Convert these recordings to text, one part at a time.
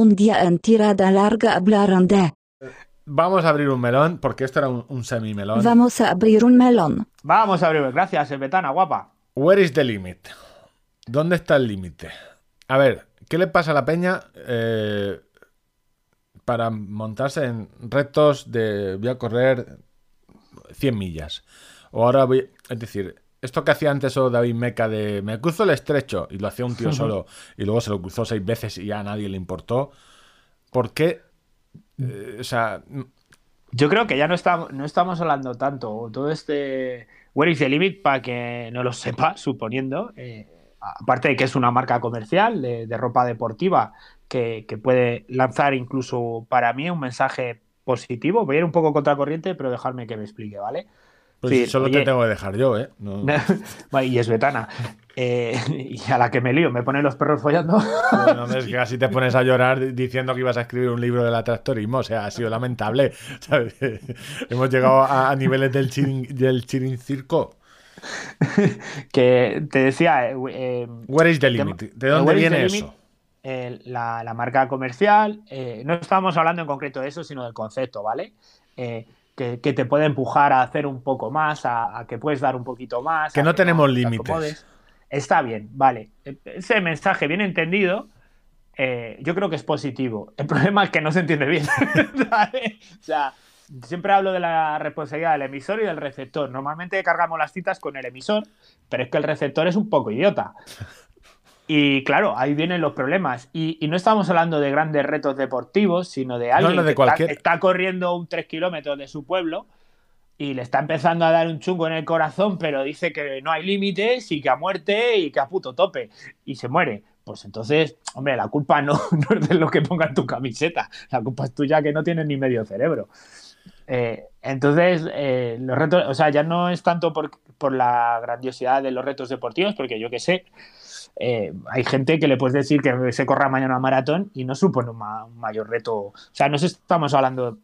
Un día en tirada larga hablaron de. Vamos a abrir un melón, porque esto era un, un semi-melón. Vamos a abrir un melón. Vamos a abrir. Gracias, Betana, guapa. Where is the limit? ¿Dónde está el límite? A ver, ¿qué le pasa a la peña eh, para montarse en retos de voy a correr 100 millas? O ahora voy, es decir, esto que hacía antes solo David Meca de me cruzo el estrecho y lo hacía un tío solo y luego se lo cruzó seis veces y ya a nadie le importó. ¿Por qué? Eh, o sea, Yo creo que ya no, estamos no estamos hablando tanto. Todo este Where is the limit, para que no lo sepa, suponiendo, eh, aparte de que es una marca comercial de, de ropa deportiva que, que puede lanzar incluso para mí un mensaje positivo. Voy a ir un poco contracorriente, pero dejarme que me explique, ¿vale? Pues Sí, solo oye, te tengo que dejar yo, ¿eh? No- y es Betana. Eh, y a la que me lío, me ponen los perros follando. No, es que casi te pones a llorar di- diciendo que ibas a escribir un libro del atractorismo. O sea, ha sido lamentable. ¿sabes? Hemos llegado a, a niveles del chirin, del chirin circo. que te decía. eh, eh, Where is the limit? ¿De dónde viene eso? eh, la, la marca comercial, no estamos hablando en concreto de eso, sino del concepto, ¿vale? Que, que te puede empujar a hacer un poco más, a, a que puedes dar un poquito más. Que no tenemos te límites. Está bien, vale. E- Ese mensaje bien entendido, eh, yo creo que es positivo. El problema es que no se entiende bien. ¿vale? O sea, siempre hablo de la responsabilidad del emisor y del receptor. Normalmente cargamos las citas con el emisor, pero es que el receptor es un poco idiota. Y claro, ahí vienen los problemas. Y, y no estamos hablando de grandes retos deportivos, sino de alguien no, de que cualquier- está, está corriendo un 3 kilómetros de su pueblo y le está empezando a dar un chungo en el corazón, pero dice que no hay límites y que a muerte y que a puto tope. Y se muere. Pues entonces, hombre, la culpa no, no es de lo que ponga en tu camiseta. La culpa es tuya que no tienes ni medio cerebro. Eh, entonces, eh, los retos, o sea, ya no es tanto por, por la grandiosidad de los retos deportivos, porque yo qué sé, eh, hay gente que le puedes decir que se corra mañana un maratón y no supone un, ma- un mayor reto. O sea, no estamos hablando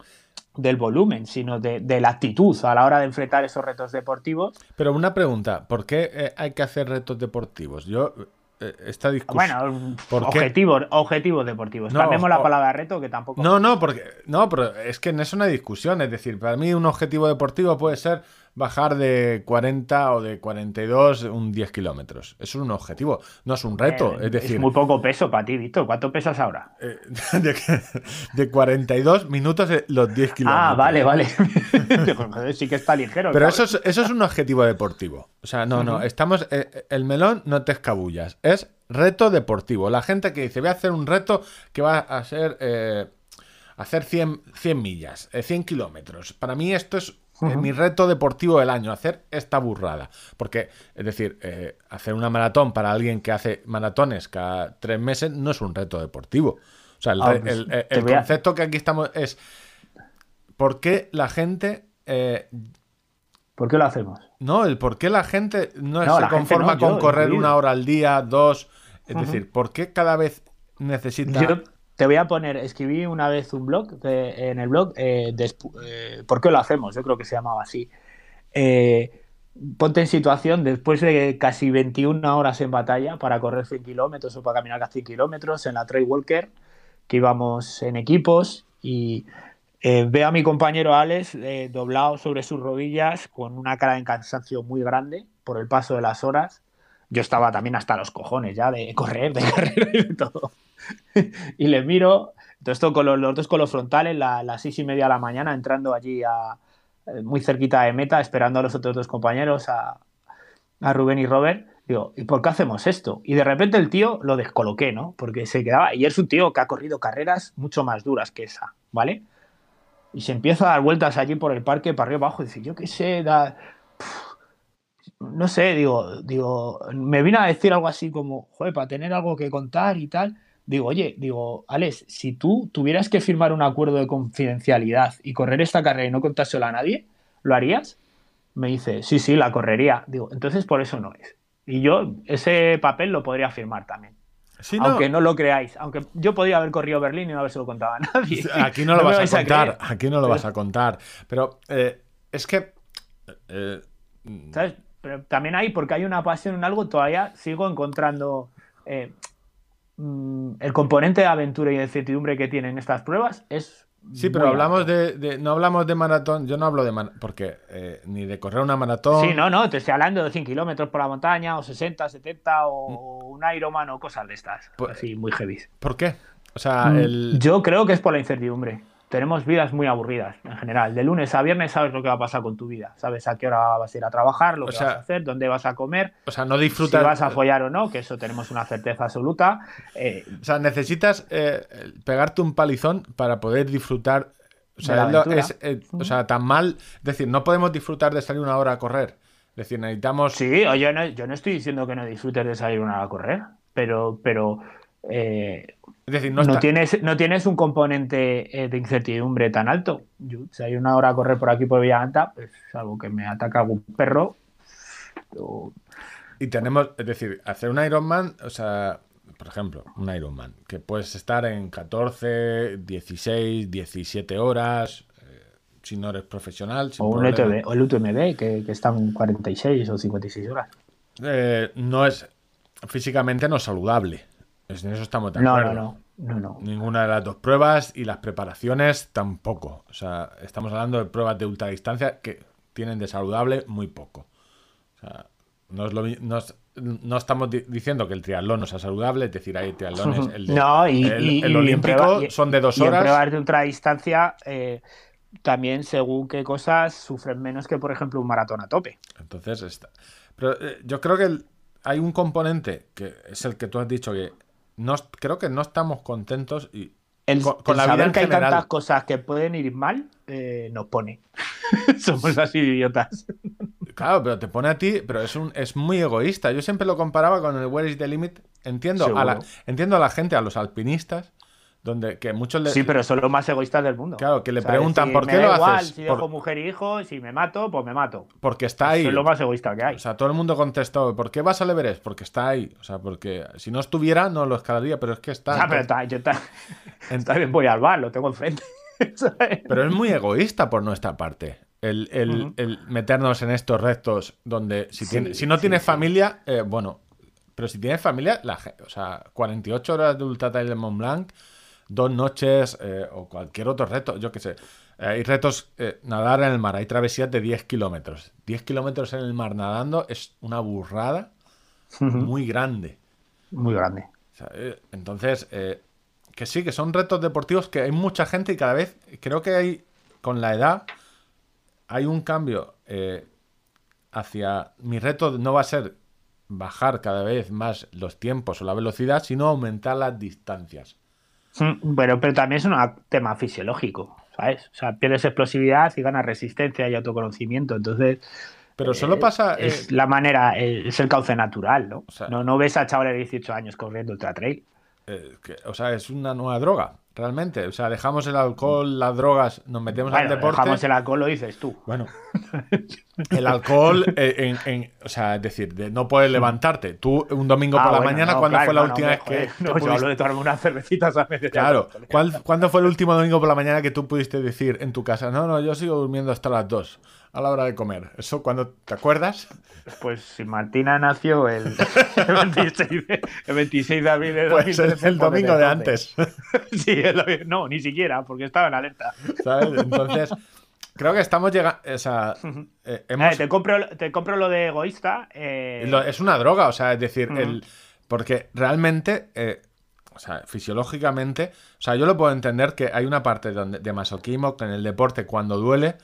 del volumen, sino de, de la actitud a la hora de enfrentar esos retos deportivos. Pero una pregunta, ¿por qué eh, hay que hacer retos deportivos? Yo, eh, esta discusión... Bueno, objetivos, objetivos deportivos. No, Cambiemos la palabra reto, que tampoco. No, no, porque no, pero es que no es una discusión. Es decir, para mí un objetivo deportivo puede ser bajar de 40 o de 42 un 10 kilómetros. Eso es un objetivo, no es un reto. Eh, es decir, muy poco peso para ti, Víctor. ¿Cuánto pesas ahora? eh, de, de 42 minutos los 10 kilómetros. Ah, vale, vale. Sí que está ligero. Pero claro. eso es, eso es un objetivo deportivo. O sea, no, no, estamos. eh, el melón no te escabullas. Es reto deportivo. La gente que dice, voy a hacer un reto que va a ser. eh, hacer 100, 100 millas, eh, 100 kilómetros. Para mí esto es eh, mi reto deportivo del año, hacer esta burrada. Porque, es decir, eh, hacer una maratón para alguien que hace maratones cada tres meses no es un reto deportivo. O sea, el, Ah, pues, el- el- te el voy a- concepto que aquí estamos es ¿por qué la gente eh, ¿Por qué lo hacemos? no, el por qué la gente no, No, se conforma no, con correr incluido. una hora al día, dos. Es decir, ¿por qué cada vez necesita. Yo te voy a poner, escribí una vez un blog, de- en el blog, eh, eh, ¿por qué lo hacemos? Yo creo que se llamaba así. Eh, ponte en situación, después de casi 21 horas en batalla para correr 100 kilómetros o para caminar casi 100 kilómetros en la Trail Walker, que íbamos en equipos y eh, veo a mi compañero Alex eh, doblado sobre sus rodillas con una cara de cansancio muy grande por el paso de las horas. Yo estaba también hasta los cojones ya de correr, de correr y de todo. y le miro, todo esto con los, dos con los frontales, la- las seis y media de la mañana, entrando allí a, eh, muy cerquita de meta, esperando a los otros dos compañeros, a, a Rubén y Robert. Digo, ¿y por qué hacemos esto? Y de repente el tío lo descoloqué, ¿no? Porque se quedaba, y es un tío que ha corrido carreras mucho más duras que esa, ¿vale? Y se empieza a dar vueltas allí por el parque, para arriba abajo, y dice, yo qué sé, da... no sé, digo, digo, me vino a decir algo así como, joder, para tener algo que contar y tal. Digo, oye, digo, Alex, si tú tuvieras que firmar un acuerdo de confidencialidad y correr esta carrera y no contárselo a nadie, ¿lo harías? Me dice, sí, sí, la correría. Digo, entonces por eso no es. Y yo ese papel lo podría firmar también. No, Aunque no lo creáis. Aunque yo podría haber corrido Berlín y no habérselo contado a nadie. Aquí no lo vas a contar. aquí no lo vas a contar. Pero eh, es que. eh, ¿Sabes? Pero también hay, porque hay una pasión en algo, todavía sigo encontrando. eh, mm, el componente de aventura y de incertidumbre que tienen estas pruebas es Sí, pero hablamos de, de- No hablamos de maratón. Yo no hablo de. Porque eh, ni de correr una maratón. Sí, no, no, te estoy hablando de 100 kilómetros por la montaña, o 60, 70, o Mm. un Ironman, o cosas de estas. Pues- Así, muy heavy. ¿Por qué? O sea, Mm, el. Yo creo que es por la incertidumbre. Tenemos vidas muy aburridas en general. De lunes a viernes sabes lo que va a pasar con tu vida. Sabes a qué hora vas a ir a trabajar, lo O que sea, vas a hacer, dónde vas a comer, O sea, no si disfrutas. vas a follar o no, que eso tenemos una certeza absoluta. Eh, O sea, necesitas eh, pegarte un palizón para poder disfrutar. O sea, es eh, o sea, tan mal. Es decir, no podemos disfrutar de salir una hora a correr. Es decir, necesitamos. sí, yo no, yo no estoy diciendo que no disfrutes de salir una hora a correr, pero, pero eh, Es decir, no, no, está- tienes, no tienes un componente eh, de incertidumbre tan alto. Yo, si hay una hora a correr por aquí por Villalanta, pues salvo que me ataca algún perro. Y tenemos, es decir, hacer un Ironman, o sea, por ejemplo, un Ironman, que puedes estar en 14, 16, 17 horas, eh, si no eres profesional. o un. UTMB, o el UTMB, que, que están 46 o 56 horas. Eh, no es, físicamente no es saludable. En eso estamos de No, no, no, no, no. Ninguna de las dos pruebas y las preparaciones tampoco. O sea, estamos hablando de pruebas de ultradistancia que tienen de saludable muy poco. O sea, no, es lo no, es- no estamos di- diciendo que el triatlón no sea saludable, es decir, hay triatlones. El, de- No, y, el, y- y olímpico prueba- y- son de dos y en horas. pruebas de ultradistancia, eh, también según qué cosas sufren menos que, por ejemplo, un maratón a tope. Entonces, está. Pero eh, yo creo que el- hay un componente que es el que tú has dicho que no, creo que no estamos contentos y El, con, con el la vida saber en que hay tantas cosas que pueden ir mal eh, nos pone. Somos así idiotas. Claro, pero te pone a ti, pero es un es muy egoísta. Yo siempre lo comparaba con el Where is the Limit. Entiendo a la, entiendo a la gente, a los alpinistas, donde que muchos le, Sí, pero son los más egoístas del mundo. Claro, que le O sea, preguntan, ¿por me qué da lo igual haces? Si Por- dejo mujer y hijo, si me mato, pues me mato. porque está ahí. Es lo más egoísta que hay. O sea, todo el mundo contestó, ¿por qué vas al Everest? Porque está ahí. O sea, porque si no estuviera, no lo escalaría, pero es que está. Ah, pero Entonces- ta- yo ta- en- también voy al bar, lo tengo enfrente. Pero es muy egoísta por nuestra parte. El, el- el meternos en estos retos donde si, Sí, tiene- si no sí, tienes sí. familia, eh, bueno, pero si tienes familia, la, o sea, 48 horas de Ultra Trail Mont Blanc, dos noches eh, o cualquier otro reto, yo qué sé. Eh, hay retos, eh, nadar en el mar, hay travesías de 10 kilómetros. 10 kilómetros en el mar nadando es una burrada muy grande. Muy grande. O sea, entonces, que sí, que son retos deportivos que hay mucha gente y cada vez creo que hay, con la edad, hay un cambio hacia mi reto no va a ser bajar cada vez más los tiempos o la velocidad, sino aumentar las distancias. Mm, Pero, pero también es un tema fisiológico, ¿sabes? O sea, pierdes explosividad y ganas resistencia y autoconocimiento. Entonces, Pero solo eh, pasa... eh, es la manera, eh, es el cauce natural, ¿no? O sea- no, no ves a chavales de 18 años corriendo ultra trail. eh, que- o sea, es una nueva droga, realmente. O sea, dejamos el alcohol, las drogas, nos metemos Bueno, al deporte. dejamos el alcohol, lo dices tú. Bueno, el alcohol, eh, en, en- o sea, es decir, de no poder levantarte. Tú un domingo Ah, por la bueno, mañana, no, ¿cuándo claro, fue la no, no, última vez que, No, yo pudiste- hablo de tomarme unas cervecitas a medio Claro, ¿cuál- ¿cuándo fue el último domingo por la mañana que tú pudiste decir en tu casa, no, no, yo sigo durmiendo hasta las 2 a la hora de comer? ¿Eso cuando te acuerdas? Pues si Martina nació el, el 26, de, el 26 de abril de Pues el, 2013, el domingo de antes, Sí, no, ni siquiera, porque estaba en alerta. ¿sabes? Entonces, creo que estamos llegando, o sea, eh, hemos- Eh, te, compro, te compro lo de egoísta. eh, Lo- es una droga, o sea, es decir, el, porque realmente, eh, o sea, fisiológicamente, o sea, yo lo puedo entender que hay una parte donde, de masoquismo que en el deporte cuando duele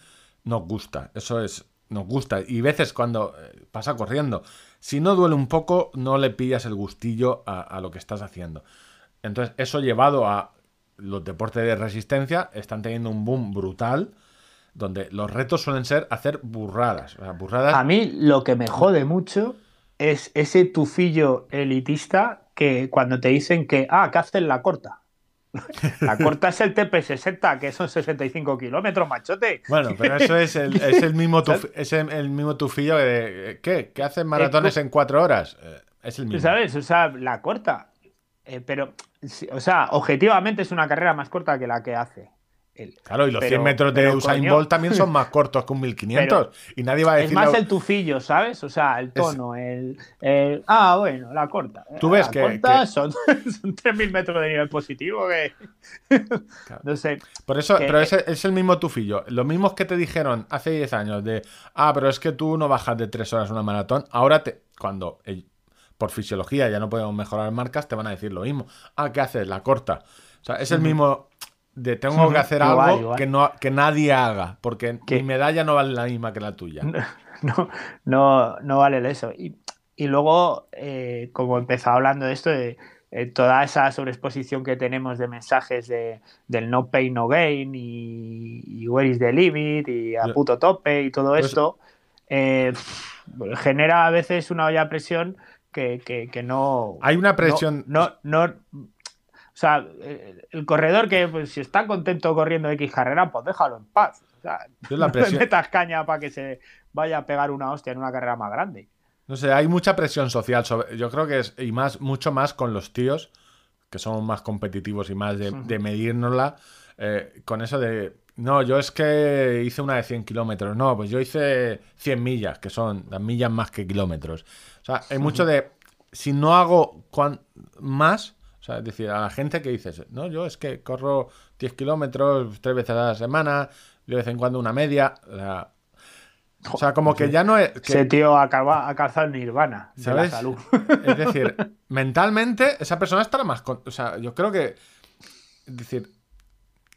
nos gusta, eso es, nos gusta. Y veces cuando pasa corriendo, si no duele un poco, no le pillas el gustillo a, a lo que estás haciendo. Entonces, eso llevado a los deportes de resistencia, están teniendo un boom brutal. Donde los retos suelen ser hacer burradas. O sea, burradas A mí lo que me jode mucho es ese tufillo elitista que cuando te dicen que, ah, que hacen la corta. La corta es el TP60, que son 65 kilómetros, machote. Bueno, pero eso es el, es el mismo tuf- es el, el mismo tufillo de ¿qué? ¿Que hacen maratones en cuatro horas? Eh, Es el mismo. ¿Sabes? O sea, la corta. Eh, pero, o sea, objetivamente es una carrera más corta que la que hace. el- Claro, y los pero- 100 metros de pero, Usain Bolt también son más cortos que un 1500. y nadie va a Es decir. más el tufillo, ¿sabes? O sea, el tono, el, el- Ah, bueno, la corta. Tú ves La que- corta que- Son, son 3.000 metros de nivel positivo que... no sé. Por eso, que- pero es, es el mismo tufillo. Los mismos que te dijeron hace 10 años de, ah, pero es que tú no bajas de 3 horas una maratón. Ahora, te, cuando por fisiología ya no podemos mejorar marcas, te van a decir lo mismo. Ah, ¿qué haces? La corta. O sea, es el mismo de tengo que hacer algo igual. Que, no, que nadie haga, porque Que- mi medalla no vale la misma que la tuya. no, no, no vale eso. Y, y luego, eh, como he empezado hablando de esto, de eh, toda esa sobreexposición que tenemos de mensajes de, del no pain, no gain y, y where is the limit y a puto tope y todo Pues- esto, eh, genera a veces una olla a presión que, que- que no... Hay una presión. No, no, no- o sea, el, corredor que pues, si está contento corriendo X carrera, pues déjalo en paz. O sea, Yo la no presión- le metas caña para que se vaya a pegar una hostia en una carrera más grande. No sé, hay mucha presión social sobre. Yo creo que es. Y más, mucho más con los tíos, que somos más competitivos y más de, de medírnosla. eh, con eso de. No, yo es que hice una de 100 kilómetros. No, pues yo hice 100 millas, que son las millas más que kilómetros. O sea, hay mucho de. Si no hago cuan- más. O sea, es decir, a la gente que dices, no, yo es que corro 10 kilómetros tres veces a la semana, de vez en cuando una media. la- O sea, como que ya no es. que- Ese tío acaba, ha calzado el nirvana de la ¿Sabes? salud. Es decir, mentalmente esa persona estará más... con- O sea, yo creo que... Es decir,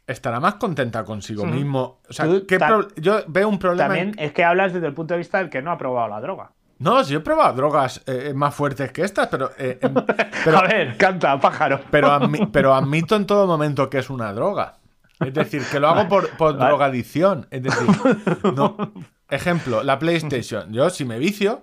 estará más contenta consigo mismo. O sea, Tú ¿qué ta- pro- yo veo un problema... en- También es que hablas desde el punto de vista del que no ha probado la droga. No, si yo he probado drogas eh, más fuertes que estas, pero... eh, pero, a ver, canta, pájaro. pero, admi- pero admito en todo momento que es una droga. Es decir, que lo hago por, por Vale. drogadicción. Es decir, no. Ejemplo, la PlayStation. Yo si me vicio,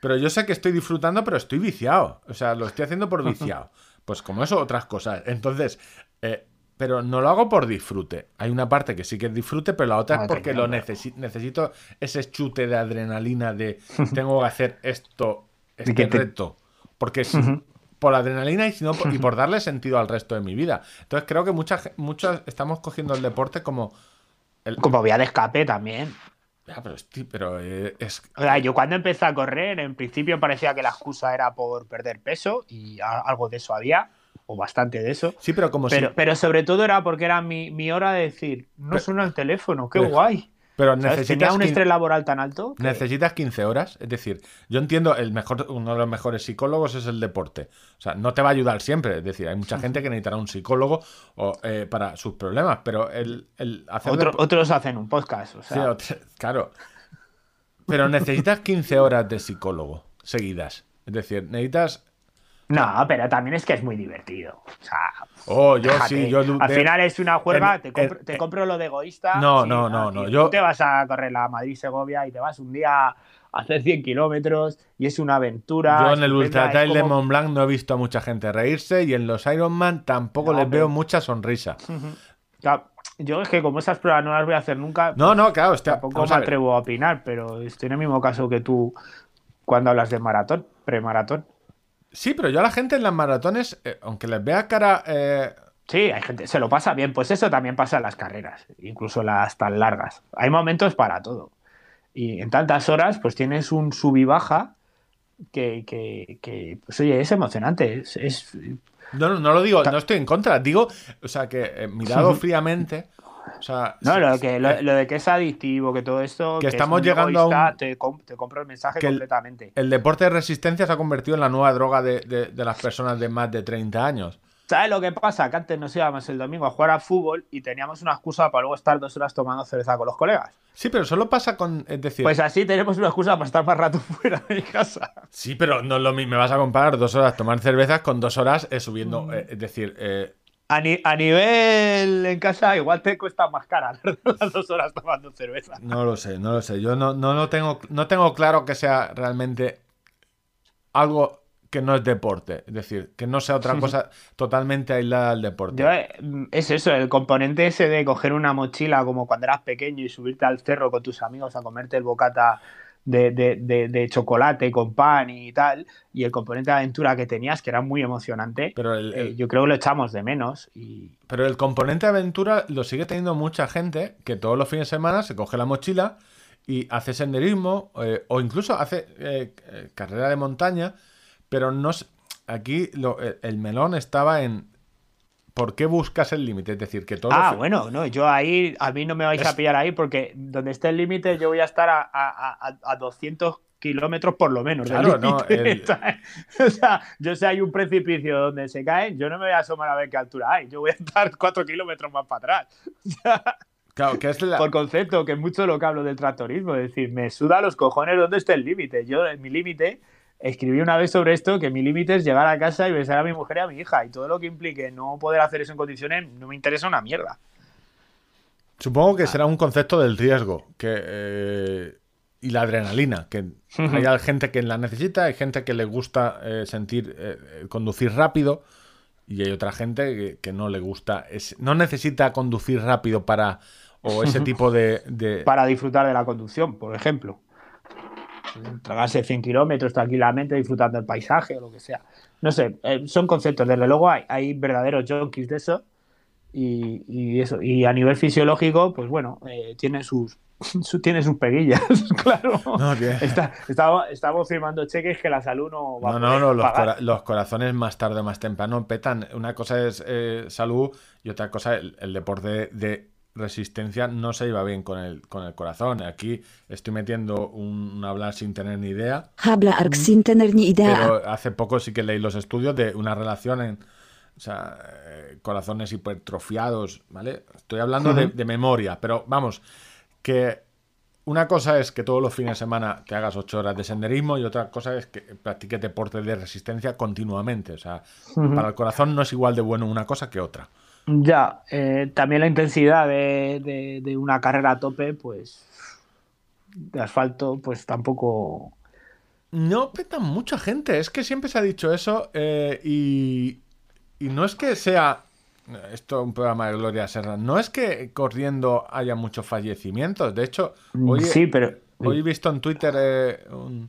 pero yo sé que estoy disfrutando, pero estoy viciado. O sea, lo estoy haciendo por viciado. Pues como eso, otras cosas. Entonces, eh, pero no lo hago por disfrute. Hay una parte que sí que es disfrute, pero la otra es porque lo necesi- necesito ese chute de adrenalina de tengo que hacer esto, este reto. Porque si, por adrenalina y, si no, por- y por darle sentido al resto de mi vida. Entonces creo que muchas, muchas estamos cogiendo el deporte como... El... Como vía de escape también. Ya, pero, esti- pero eh, es... O sea, yo cuando empecé a correr, en principio parecía que la excusa era por perder peso y a- algo de eso había, o bastante de eso. Sí, pero como Pero, si... pero sobre todo era porque era mi, mi hora de decir, no Pero- suena el teléfono, qué pero- guay. Pero necesitas, un estrés laboral tan alto. que- necesitas 15 horas. Es decir, yo entiendo, el mejor, uno de los mejores psicólogos es el deporte. O sea, no te va a ayudar siempre. Es decir, hay mucha gente que necesitará un psicólogo o, eh, para sus problemas, pero el, el hacer Otro- depo- otros hacen un podcast. O Sí, sea, claro. Pero necesitas 15 horas de psicólogo seguidas. Es decir, necesitas. No, pero también es que es muy divertido. O sea, Oh, yo déjate. sí, yo. Al de- final es una juerga, te, compro, te compro lo de egoísta. No, sí, no, no, no, tío, yo- Tú te vas a correr la Madrid-Segovia y te vas un día a hacer 100 kilómetros y es una aventura. Yo en el Ultra de Mont Blanc no he visto a mucha gente reírse y en los Ironman tampoco No, les pero- veo mucha sonrisa. Claro, Yo es que como esas pruebas no las voy a hacer nunca, No, no, claro, hostia, tampoco me a atrevo a opinar, pero estoy en el mismo caso que tú cuando hablas de maratón, premaratón. Sí, pero yo a la gente en las maratones, eh, aunque les vea cara. eh, Sí, hay gente, se lo pasa bien, pues eso también pasa en las carreras, incluso las tan largas. Hay momentos para todo. Y en tantas horas, pues tienes un sub y baja que, que, que, pues oye, es emocionante. Es, es- no, no, no lo digo, no estoy en contra. Digo, o sea, que eh, mirado fríamente. O sea, no, sí, lo, que, lo, eh, lo de que es adictivo, que todo esto. Que es estamos llegando a un- Te, com- te compro el mensaje que completamente. el deporte de resistencia se ha convertido en la nueva droga de, de- de las personas de más de 30 años. ¿Sabes lo que pasa? Que antes nos íbamos el domingo a jugar a fútbol y teníamos una excusa para luego estar dos horas tomando cerveza con los colegas. Sí, pero solo pasa con. Es decir, Pues así tenemos una excusa para estar más rato fuera de casa. sí, pero no es lo mismo. Me vas a comparar dos horas tomar cervezas con dos horas eh, subiendo. eh, es decir, eh, A, ni- a nivel en casa, igual te cuesta más cara las dos horas tomando cerveza. no lo sé, no lo sé. Yo no, no, no, tengo, no tengo claro que sea realmente algo que no es deporte. Es decir, que no sea otra cosa totalmente aislada al deporte. Yo, eh, es eso, el componente ese de coger una mochila como cuando eras pequeño y subirte al cerro con tus amigos a comerte el bocata de, de- de- de chocolate con pan y tal, y el componente de aventura que tenías, que era muy emocionante, Pero el, eh, yo creo que lo echamos de menos. Y... pero el componente aventura lo sigue teniendo mucha gente que todos los fines de semana se coge la mochila y hace senderismo eh, o incluso hace eh, carrera de montaña, pero no aquí lo- el melón estaba en ¿por qué buscas el límite? Es decir, que todos los Ah, bueno, no, yo ahí, a mí no me vais Es- a pillar ahí porque donde esté el límite yo voy a estar a, a, a, a 200 kilómetros por lo menos. Claro, no, el-. O sea, yo sé hay un precipicio donde se caen, yo no me voy a asomar a ver qué altura hay, yo voy a estar 4 kilómetros más para atrás. O sea, Claro, que es la- por concepto, que es mucho lo que hablo del tractorismo, es decir, me suda los cojones dónde está el límite. Yo, en mi límite, escribí una vez sobre esto, que mi límite es llegar a casa y besar a mi mujer y a mi hija, y todo lo que implique no poder hacer eso en condiciones no me interesa una mierda. Supongo que será un concepto del riesgo que, eh, y la adrenalina, que hay gente que la necesita, hay gente que le gusta eh, sentir, eh, eh, conducir rápido y hay otra gente que, que no le gusta, es- no necesita conducir rápido para, o ese tipo de... de- para disfrutar de la conducción, por ejemplo. Tragarse 100 kilómetros tranquilamente disfrutando del paisaje o lo que sea. No sé, eh, son conceptos. Desde luego hay, hay verdaderos junkies de eso. Y, y eso. Y a nivel fisiológico, pues bueno, eh, tiene sus, su- tiene sus peguillas, claro. No, que- Está- estamos, estamos firmando cheques que la salud no va No, a no, no, los, cora- los corazones más tarde o más temprano petan. Una cosa es eh, salud y otra cosa el, el deporte de resistencia no se iba bien con el, con el corazón. Aquí estoy metiendo un, un hablar sin tener ni idea, Habla arg sin tener ni idea. pero hace poco sí que leí los estudios de una relación en o sea, eh, corazones hipertrofiados, ¿vale? Estoy hablando de, de memoria, pero vamos, que una cosa es que todos los fines de semana te hagas ocho horas de senderismo y otra cosa es que practiques deporte de resistencia continuamente. O sea, para el corazón no es igual de bueno una cosa que otra. Ya, eh, también la intensidad de, de- de una carrera a tope, pues de asfalto, pues tampoco. No peta mucha gente, es que siempre se ha dicho eso eh, y, y no es que sea esto un programa de Gloria Serra, no es que corriendo haya muchos fallecimientos, de hecho, hoy, sí, pero. hoy he visto en Twitter eh, un-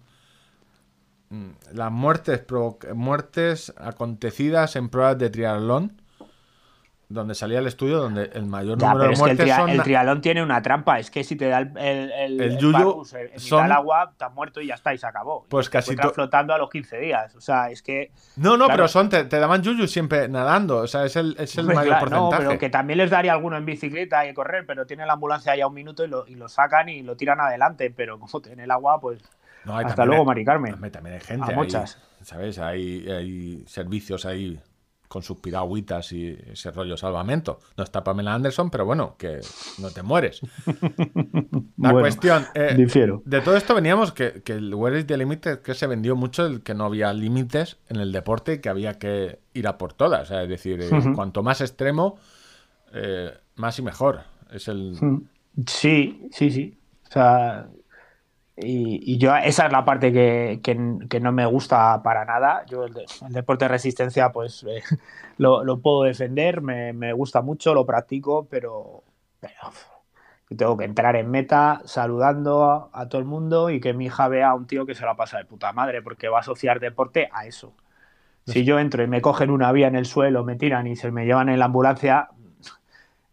mm, las muertes, muertes acontecidas en pruebas de triatlón, donde salía el estudio donde el mayor Ya, número pero de es que el, muertes tria- son... el triatlón tiene una trampa. Es que si te da el, el, el, El el yuyu son- del agua, estás muerto y ya está, y se acabó. Pues Y casi to- flotando a los 15 días. O sea, es que. No, no, Claro. pero son, te, te daban yuyu siempre nadando, o sea, es el, es el Pues mayor claro, no, porcentaje. pero que también les daría alguno en bicicleta y correr, pero tiene la ambulancia ahí a un minuto y lo, y lo sacan y lo tiran adelante. Pero como tiene el agua, pues. No, hay Hasta luego, hay- Mari Carmen. También, hay gente. Muchas. ¿Sabes? Hay, hay servicios ahí con sus piragüitas y ese rollo salvamento. No está Pamela Anderson, pero bueno, que no te mueres. La Bueno, cuestión. eh, difiero. de todo esto veníamos que, que el Where is the Limit que se vendió mucho el que no había límites en el deporte y que había que ir a por todas. Es decir, eh, cuanto más extremo, eh, más y mejor. Es el. Sí, sí, sí. O sea, y, yo esa es la parte que, que- no me gusta para nada. Yo el, de- el deporte de resistencia pues eh, lo, puedo defender, me, me gusta mucho, lo practico, pero, yo tengo que entrar en meta saludando a, todo el mundo y que mi hija vea a un tío que se la pasa de puta madre porque va a asociar deporte a eso. Si yo entro y me cogen una vía en el suelo, me tiran y se me llevan en la ambulancia,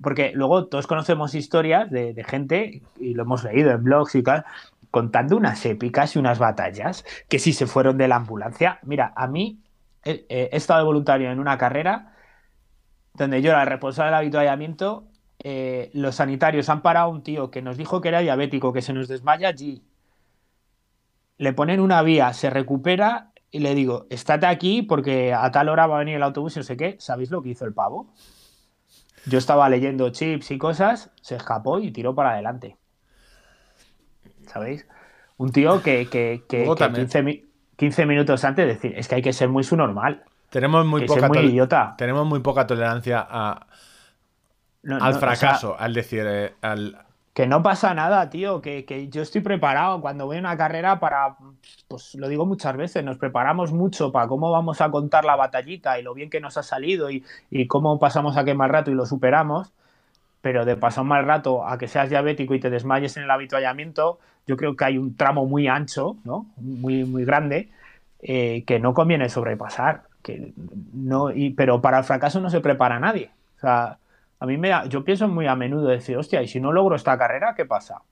porque luego todos conocemos historias de gente, y lo hemos leído en blogs y tal, contando unas épicas y unas batallas que si se fueron de la ambulancia. Mira, a mí he, he estado de voluntario en una carrera donde yo era el responsable del avituallamiento. eh, los sanitarios han parado a un tío que nos dijo que era diabético, que se nos desmaya allí. Le ponen una vía, se recupera y le digo, estate aquí porque a tal hora va a venir el autobús y no sé qué. ¿Sabéis lo que hizo el pavo? Yo estaba leyendo chips y cosas, se escapó y tiró para adelante. ¿Sabéis? Un tío que, que, que- que también- 15, mi- 15 minutos antes decir, es que hay que ser muy su normal. Tenemos muy poca muy idiota. Tenemos muy poca tolerancia a- No, al no, o sea, fracaso, al decir, eh, al, que no pasa nada, tío, que, que yo estoy preparado cuando voy a una carrera para, pues lo digo muchas veces, nos preparamos mucho para cómo vamos a contar la batallita y lo bien que nos ha salido y, y cómo pasamos aquel mal rato y lo superamos. pero de pasar mal rato a que seas diabético y te desmayes en el habituallamiento, yo creo que hay un tramo muy ancho, ¿no? Muy, muy grande, eh, que no conviene sobrepasar. Que no, y, pero para el fracaso no se prepara nadie. O sea, a mí me yo pienso muy a menudo decir, hostia, y si no logro esta carrera, ¿qué pasa?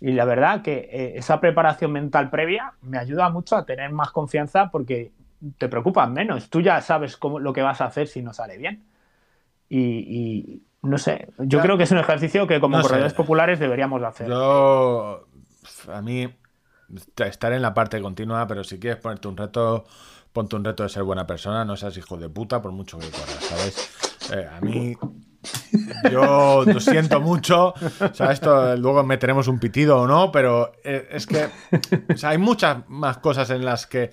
Y la verdad que eh, esa preparación mental previa me ayuda mucho a tener más confianza porque te preocupas menos. Tú ya sabes cómo, lo que vas a hacer si no sale bien. Y, y no sé, yo creo que es un ejercicio que como No sé. corredores populares deberíamos de hacer. Yo, a mí, estar en la parte continua, pero si quieres ponerte un reto, ponte un reto de ser buena persona, no seas hijo de puta por mucho que corras, ¿sabes? Eh, a mí, yo lo siento mucho, o sea, esto luego meteremos un pitido o no, pero eh, es que o sea, hay muchas más cosas en las que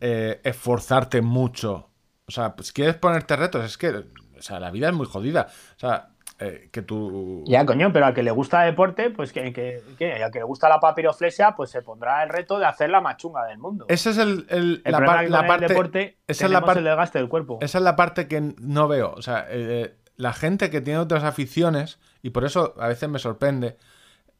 eh, esforzarte mucho. O sea, pues quieres ponerte retos, es que, o sea, la vida es muy jodida. O sea, eh, que tú... Ya, coño, pero al que le gusta el deporte, pues que, que, que al que le gusta la papiroflexia, pues se pondrá el reto de hacer la más chunga del mundo. Ese es el, el- el la, par- la parte. el deporte esa es la parte- el desgaste del cuerpo. Esa es la parte que no veo. O sea, eh, la gente que tiene otras aficiones, y por eso a veces me sorprende,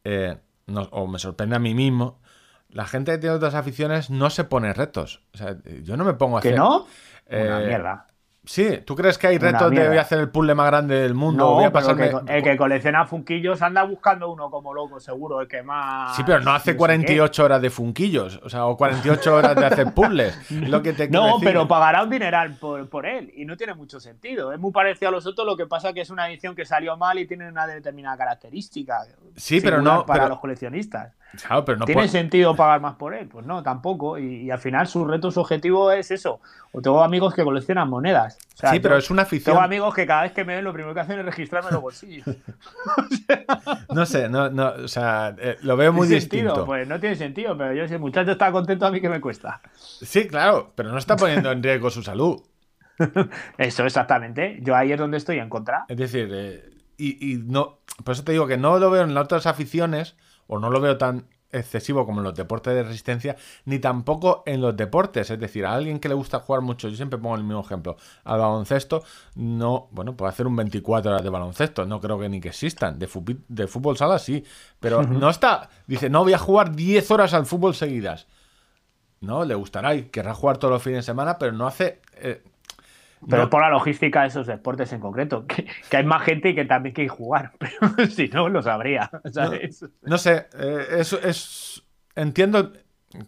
eh, no- o me sorprende a mí mismo, la gente que tiene otras aficiones no se pone retos. O sea, yo no me pongo a ¿Que hacer. no? Una eh, mierda. Sí, ¿tú crees que hay retos de voy a hacer el puzzle más grande del mundo? No, voy a pero el pasarme... que, el que colecciona funquillos anda buscando uno como loco, seguro, el que más... Sí, pero no hace sé 48 horas de funquillos, o sea, o 48 horas de hacer puzzles. es lo que te No, decir. pero pagará un dineral por, por él y no tiene mucho sentido. Es muy parecido a los otros, lo que pasa que es una edición que salió mal y tiene una determinada característica. Sí, pero no- Para pero- los coleccionistas. Claro, pero no ¿Tiene sentido pagar más por él? Pues no, tampoco. Y, y al final su reto, su objetivo es eso. O tengo amigos que coleccionan monedas. O sea, Sí, pero yo es una afición. Tengo amigos que cada vez que me ven lo primero que hacen es registrarme los bolsillos. No sé, no, no, o sea, eh, lo veo muy distinto. Pues no tiene sentido, pero yo si el muchacho está contento, a mí que me cuesta. Sí, claro, pero no está poniendo en riesgo su salud. Eso, exactamente. Yo ahí es donde estoy en contra. Es decir, eh, y, y no, por eso te digo que no lo veo en las otras aficiones, o no lo veo tan excesivo como en los deportes de resistencia, ni tampoco en los deportes. Es decir, a alguien que le gusta jugar mucho, yo siempre pongo el mismo ejemplo, al baloncesto, no, bueno, puede hacer un 24 horas de baloncesto, no creo que ni que existan. De, fupi- de fútbol sala sí, pero no está, dice, no voy a jugar 10 horas al fútbol seguidas. No, le gustará y querrá jugar todos los fines de semana, pero no hace... eh, Pero no- es por la logística de esos deportes en concreto. Que, que hay más gente y que también quiere jugar. Pero si no, lo sabría. ¿sabes? No sé, eh, es, es- Entiendo.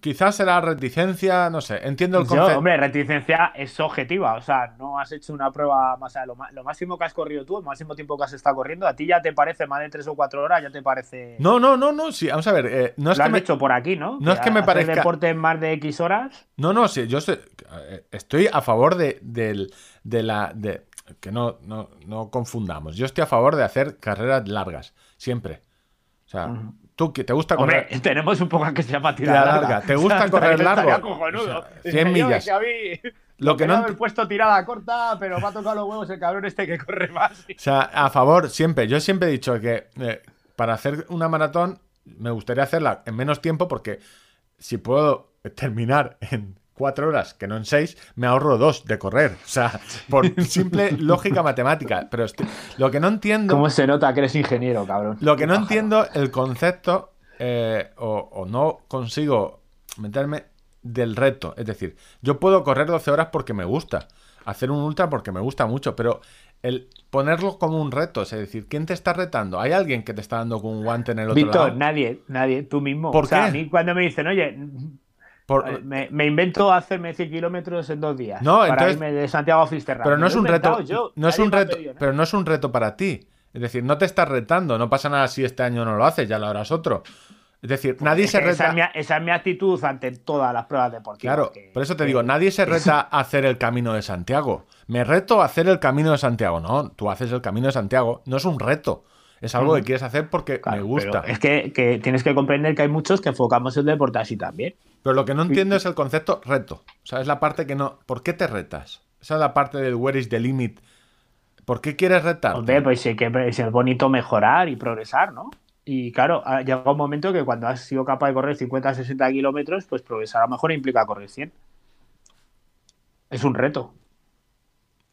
Quizás será reticencia, no sé. Entiendo el Yo, concepto. hombre, reticencia es objetiva. O sea, no has hecho una prueba más allá. Lo, lo máximo que has corrido tú, el máximo tiempo que has estado corriendo, a ti ya te parece más de tres o cuatro horas, ya te parece. No, no, no, no. Sí, vamos a ver. eh, no es lo que has me, hecho por aquí, ¿no? no es que me parezca- deporte en más de X horas. No, no, sí, yo sé- eh, estoy a favor de, del- de la. De, que no, no, no confundamos. Yo estoy a favor de hacer carreras largas, siempre. O sea, tú que te gusta correr. Hombre, tenemos un poco que se llama Tirada larga. larga. ¿Te gusta O sea, correr largo? O sea, Dice, 100 yo, millas. que a mí Lo que que no haber puesto tirada corta, pero me ha tocado los huevos el cabrón este que corre más. O sea, a favor, siempre. Yo siempre he dicho que eh, para hacer una maratón me gustaría hacerla en menos tiempo porque si puedo terminar en cuatro horas, que no en seis, me ahorro dos de correr. O sea, por simple lógica matemática. Pero estoy- lo que no entiendo... ¿Cómo se nota que eres ingeniero, cabrón? Lo que no entiendo el concepto eh, o, o no consigo meterme del reto. Es decir, yo puedo correr 12 horas porque me gusta, hacer un ultra porque me gusta mucho, pero el ponerlo como un reto, es decir, ¿quién te está retando? ¿Hay alguien que te está dando con un guante en el otro Víctor, lado? nadie, nadie, tú mismo. ¿Por o sea, qué? a mí cuando me dicen, oye, Por- me, me invento hacerme 100 kilómetros en dos días No, para entonces- irme de Santiago a Fisterra. pero no es un reto, yo, no es nadie un reto, pedido pero no es un reto para ti. Es decir, no te estás retando, no pasa nada si este año no lo haces, ya lo harás otro. Es decir, nadie Es se esa, reta. es mi, esa es mi actitud ante todas las pruebas deportivas. Claro, que- por eso te que- digo, nadie se reta a hacer el camino de Santiago. Me reto a hacer el camino de Santiago. No, tú haces el camino de Santiago. No es un reto. Es algo que quieres hacer porque Claro, me gusta. Es que, que tienes que comprender que hay muchos que enfocamos el deporte así también. Pero lo que no entiendo es el concepto reto. O sea, es la parte que no. ¿Por qué te retas? Esa es la parte del where is the limit. ¿Por qué quieres retar? Hombre, pues sí que es bonito mejorar y progresar, ¿no? Y claro, ha- llega un momento que cuando has sido capaz de correr 50, 60 kilómetros, pues progresar a lo mejor implica correr 100. Es un reto.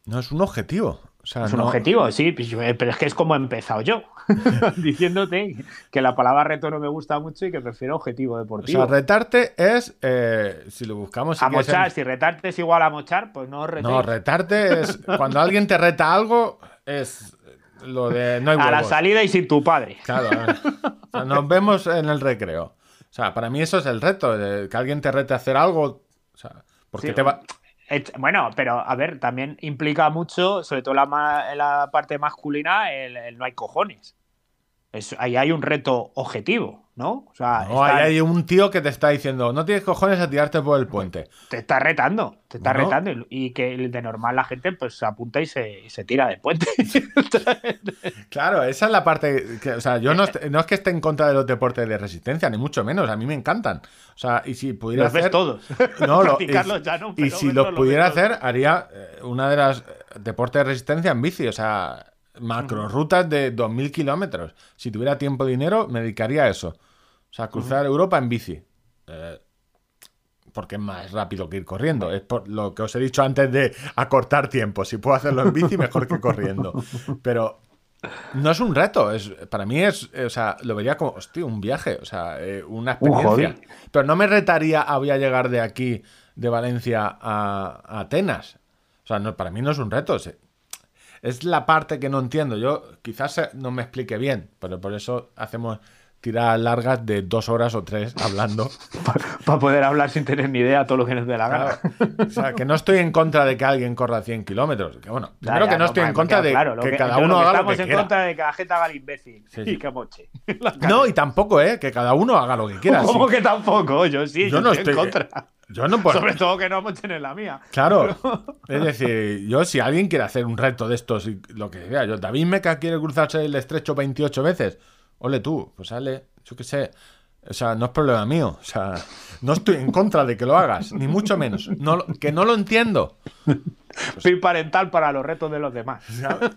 No es un objetivo. O sea, Es un no- objetivo, sí, pues, eh, pero es que es como he empezado yo, diciéndote que la palabra reto no me gusta mucho y que prefiero objetivo O deportivo. sea, retarte es, eh, si lo buscamos... sí a es si retarte es igual a mochar, pues no retéis. No, retarte es... Cuando alguien te reta algo, es lo de... No hay a la salida y sin tu padre. Claro. O sea, nos vemos en el recreo. O sea, para mí eso es el reto, que alguien te rete a hacer algo. O sea, porque Sí, te va... Bueno, pero a ver, también implica mucho, sobre todo la, la parte masculina, el, el no hay cojones. Es- ahí hay un reto objetivo, ¿no? O sea, No, está- ahí hay un tío que te está diciendo, no tienes cojones a tirarte por el puente. te está retando, te está retando y, que de normal la gente pues se apunta y se, y se tira de puente. Claro, esa es la parte que, o sea, yo no, no es que esté en contra de los deportes de resistencia, ni mucho menos, a mí me encantan. O sea, y si pudiera Los ves hacer... todos. No, lo- y, ya no, y pero si los los pudiera ves hacer, haría eh, una de las eh, deportes de resistencia en bici, o sea, macro rutas de 2.000 kilómetros. Si tuviera tiempo y dinero, me dedicaría a eso. O sea, cruzar Europa en bici. Eh, porque es más rápido que ir corriendo. Es por lo que os he dicho antes de acortar tiempo. Si puedo hacerlo en bici, mejor que corriendo. Pero no es un reto. Es, para mí es, eh, o sea, lo vería como, hostia, un viaje, o sea, eh, una Un experiencia. Pero no me retaría a voy a llegar de aquí, de Valencia a, a Atenas. O sea, no, para mí no es un reto. se- Es la parte que no entiendo. Yo quizás eh, no me explique bien, pero por eso hacemos tiradas largas de dos horas o tres hablando. Para poder hablar sin tener ni idea todo lo que nos dé la gana. Claro. O sea, que no estoy en contra de que alguien corra 100 kilómetros. Que bueno, primero ya, que no estoy en contra de claro, que, cada uno haga lo estamos que en quiera. contra de que la gente haga el imbécil Sí, sí. y que moche. No, y tampoco, ¿eh? Que cada uno haga lo que quiera. ¿Cómo sí. que tampoco? Yo sí, Yo yo, no estoy, estoy- en contra. Yo no puedo. Sobre todo que no mochen en la mía. Claro. Es decir, yo si alguien quiere hacer un reto de estos lo que sea, yo, David Meca quiere cruzarse el estrecho 28 veces, ole tú, pues sale, yo qué sé. O sea, no es problema mío. O sea, no estoy en contra de que lo hagas, ni mucho menos. No, que no lo entiendo. Soy parental para los retos de los demás. ¿sabes?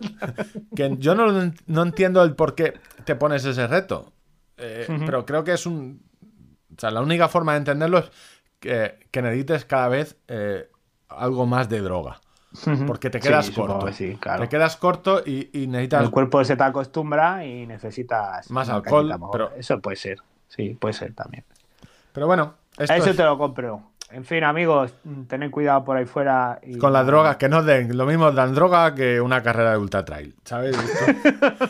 Que yo no, no entiendo el por qué te pones ese reto. Eh, Pero creo que es un. O sea, la única forma de entenderlo es que, que necesites cada vez eh, algo más de droga. Porque te quedas corto. sí, claro. Te quedas corto y, y necesitas. El cuerpo se te acostumbra y necesitas Más alcohol, pero- Eso puede ser. Sí, puede ser también. Pero bueno, esto Eso es te lo compro. En fin, amigos, tened cuidado por ahí fuera. Y... con las drogas que nos den. Lo mismo dan droga que una carrera de ultra trail. ¿Sabes?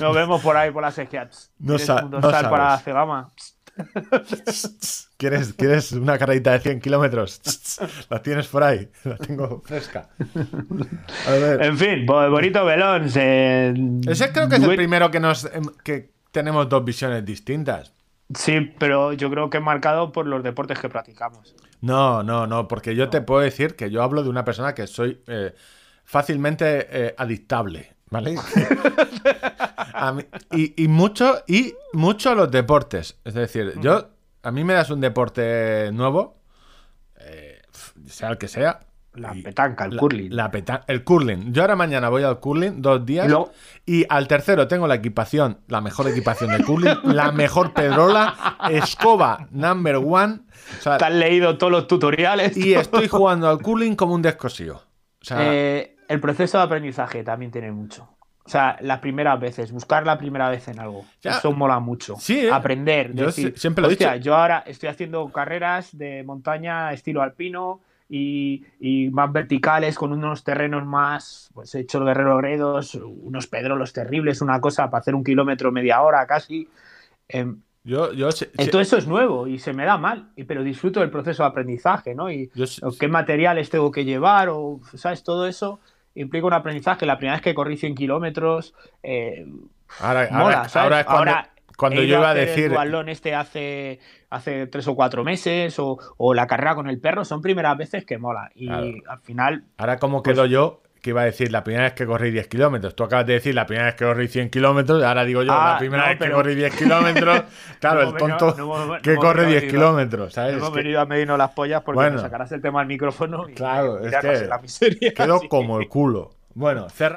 Nos vemos por ahí por las esquias. No ¿Quieres sa- no dorsal para sabes. Cegama? ¿Quieres, ¿Quieres una carrerita de 100 kilómetros? La tienes por ahí. La tengo fresca. A ver. En fin, bo- bonito velón. se- Ese creo que es el primero que nos em, que tenemos dos visiones distintas. Sí, pero yo creo que marcado por los deportes que practicamos. No, no, no, porque yo te puedo decir que yo hablo de una persona que soy eh, fácilmente eh, adictable, ¿vale? Mí- y, y mucho y mucho a los deportes. Es decir, yo a mí me das un deporte nuevo, eh, sea el que sea. La petanca, el la- curling. la peta- el curling. Yo ahora mañana voy al curling dos días Y al tercero tengo la equipación, la mejor equipación de curling, la mejor pedrola, escoba number one. O sea, ¿Te has leído todos los tutoriales? y estoy jugando al curling como un descosío. O sea, Eh, el proceso de aprendizaje también tiene mucho. O sea, las primeras veces, buscar la primera vez en algo. Ya. Eso mola mucho. Sí, ¿eh? Aprender. Yo decir, siempre lo he "Hostia, dicho". Yo ahora estoy haciendo carreras de montaña estilo alpino y, y más verticales con unos terrenos más, pues he hecho guerrero gredos, unos pedrolos terribles, una cosa para hacer un kilómetro media hora casi. Em, yo, yo, todo eso es nuevo y se me da mal, pero disfruto del proceso de aprendizaje, ¿no? Y yo qué materiales tengo que llevar, o, ¿sabes? Todo eso implica un aprendizaje. La primera vez que corrí 100 kilómetros, eh, ahora, mola, ahora, ¿sabes? ahora es cuando, Ahora cuando yo iba a decir. El duatlón este hace, hace tres o cuatro meses, o, o la carrera con el perro, son primeras veces que mola. Y Claro. al final, Ahora, ¿cómo Pues quedo yo? Que iba a decir la primera vez que corrí 10 kilómetros. Tú acabas de decir la primera vez que corrí 100 kilómetros. Ahora digo yo, Ah, la primera no, vez que corrí 10 kilómetros. Claro, No el venido- tonto no que corre venido 10 a- kilómetros. ¿sabes? hemos Es venido a medirnos las pollas porque Bueno. nos sacarás el tema al micrófono y Claro, es tirarnos que la miseria. quedo así como el culo. Bueno, cerra.